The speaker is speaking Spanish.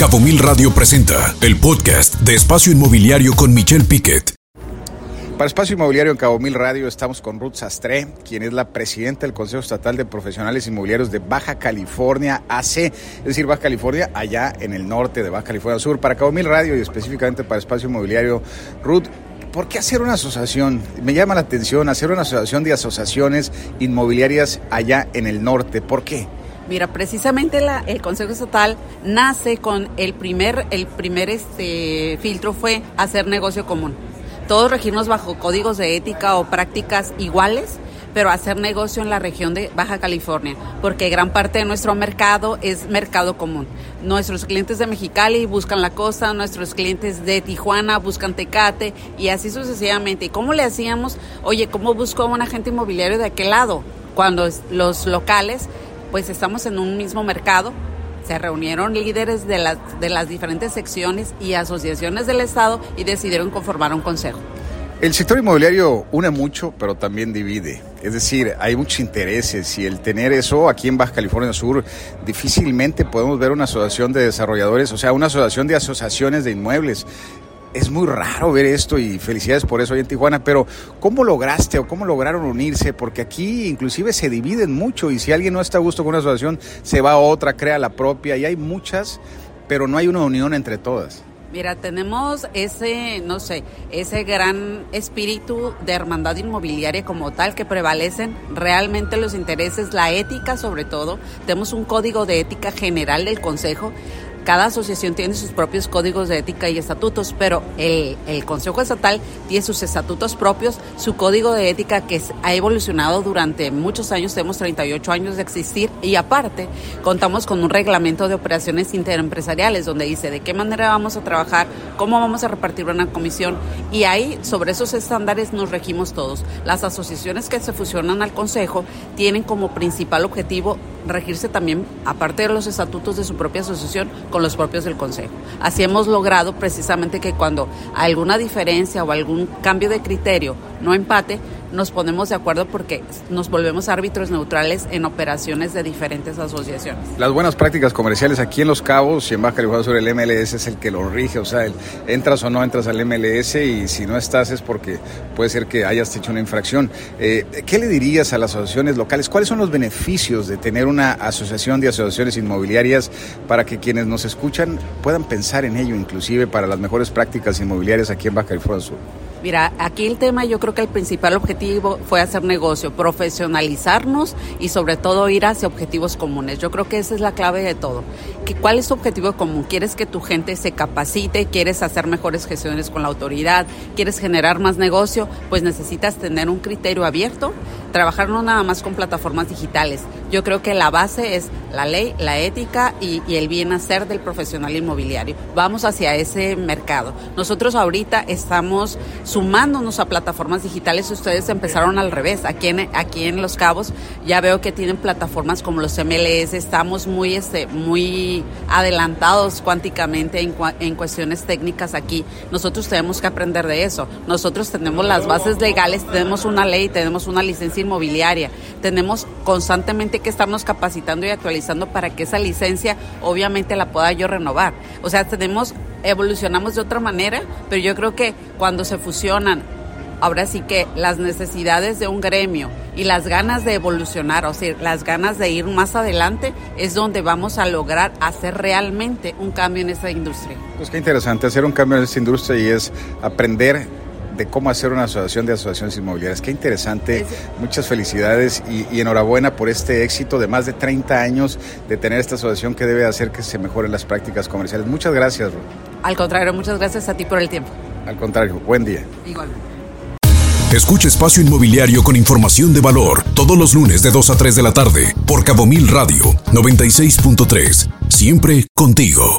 Cabo Mil Radio presenta el podcast de Espacio Inmobiliario con Michelle Piquet. Para Espacio Inmobiliario en Cabo Mil Radio estamos con Ruth Sastre, quien es la presidenta del Consejo Estatal de Profesionales Inmobiliarios de Baja California AC, es decir, Baja California, allá en el norte de Baja California Sur. Para Cabo Mil Radio y específicamente para Espacio Inmobiliario, Ruth, ¿por qué hacer una asociación? Me llama la atención hacer una asociación de asociaciones inmobiliarias allá en el norte. ¿Por qué? Mira, precisamente el Consejo Estatal nace con el primer, el primer este, filtro fue hacer negocio común todos regirnos bajo códigos de ética o prácticas iguales, pero hacer negocio en la región de Baja California, porque gran parte de nuestro mercado es mercado común. Nuestros clientes de Mexicali buscan la costa, nuestros clientes de Tijuana buscan Tecate y así sucesivamente. ¿Y cómo le hacíamos? Oye, ¿cómo busco a un agente inmobiliario de aquel lado? Cuando los locales, pues estamos en un mismo mercado, se reunieron líderes de las, de las diferentes secciones y asociaciones del Estado y decidieron conformar un consejo. El sector inmobiliario une mucho, pero también divide. Es decir, hay muchos intereses y el tener eso aquí en Baja California Sur, difícilmente podemos ver una asociación de desarrolladores, o sea, una asociación de asociaciones de inmuebles es muy raro ver esto y felicidades por eso hoy en Tijuana, pero ¿cómo lograste o cómo lograron unirse? Porque aquí inclusive se dividen mucho y si alguien no está a gusto con una asociación, se va a otra, crea la propia y hay muchas, pero no hay una unión entre todas. Mira, tenemos ese, no sé, ese gran espíritu de hermandad inmobiliaria como tal que prevalecen realmente los intereses, la ética sobre todo. Tenemos un código de ética general del Consejo cada asociación tiene sus propios códigos de ética y estatutos, pero el, Consejo Estatal tiene sus estatutos propios, su código de ética que ha evolucionado durante muchos años, tenemos 38 años de existir y aparte contamos con un reglamento de operaciones interempresariales donde dice de qué manera vamos a trabajar, cómo vamos a repartir una comisión y ahí sobre esos estándares nos regimos todos. Las asociaciones que se fusionan al Consejo tienen como principal objetivo regirse también, aparte de los estatutos de su propia asociación, con los propios del Consejo. Así hemos logrado precisamente que cuando alguna diferencia o algún cambio de criterio no empate, nos ponemos de acuerdo porque nos volvemos árbitros neutrales en operaciones de diferentes asociaciones. Las buenas prácticas comerciales aquí en Los Cabos y en Baja California sobre el MLS es el que lo rige, o sea, entras o no entras al MLS y si no estás es porque puede ser que hayas hecho una infracción. Eh, ¿Qué le dirías a las asociaciones locales? ¿Cuáles son los beneficios de tener una asociación de asociaciones inmobiliarias para que quienes nos escuchan puedan pensar en ello, inclusive para las mejores prácticas inmobiliarias aquí en Baja California Sur? Mira, aquí el tema yo creo que el principal objetivo fue hacer negocio, profesionalizarnos y sobre todo ir hacia objetivos comunes. Yo creo que esa es la clave de todo. Que, ¿Cuál es tu objetivo común? ¿Quieres que tu gente se capacite? ¿Quieres hacer mejores gestiones con la autoridad? ¿Quieres generar más negocio? Pues necesitas tener un criterio abierto, trabajar no nada más con plataformas digitales. Yo creo que la base es la ley, la ética y, y el bien hacer del profesional inmobiliario. Vamos hacia ese mercado. Nosotros ahorita estamos sumándonos a plataformas digitales, ustedes empezaron al revés. Aquí en, aquí en Los Cabos ya veo que tienen plataformas como los MLS, estamos muy, este, muy adelantados cuánticamente en, en cuestiones técnicas aquí. Nosotros tenemos que aprender de eso. Nosotros tenemos las bases legales, tenemos una ley, tenemos una licencia inmobiliaria, tenemos constantemente que estarnos capacitando y actualizando para que esa licencia obviamente la pueda yo renovar. O sea, tenemos evolucionamos de otra manera, pero yo creo que cuando se fusionan, ahora sí que las necesidades de un gremio y las ganas de evolucionar, o sea, las ganas de ir más adelante, es donde vamos a lograr hacer realmente un cambio en esta industria. Pues qué interesante hacer un cambio en esta industria y es aprender de cómo hacer una asociación de asociaciones inmobiliarias. Qué interesante, muchas felicidades y, enhorabuena por este éxito de más de 30 años de tener esta asociación que debe hacer que se mejoren las prácticas comerciales. Muchas gracias, Al contrario, muchas gracias a ti por el tiempo. Al contrario, buen día. Igualmente. Escucha Espacio Inmobiliario con información de valor todos los lunes de 2 a 3 de la tarde por Cabo Mil Radio 96.3. Siempre contigo.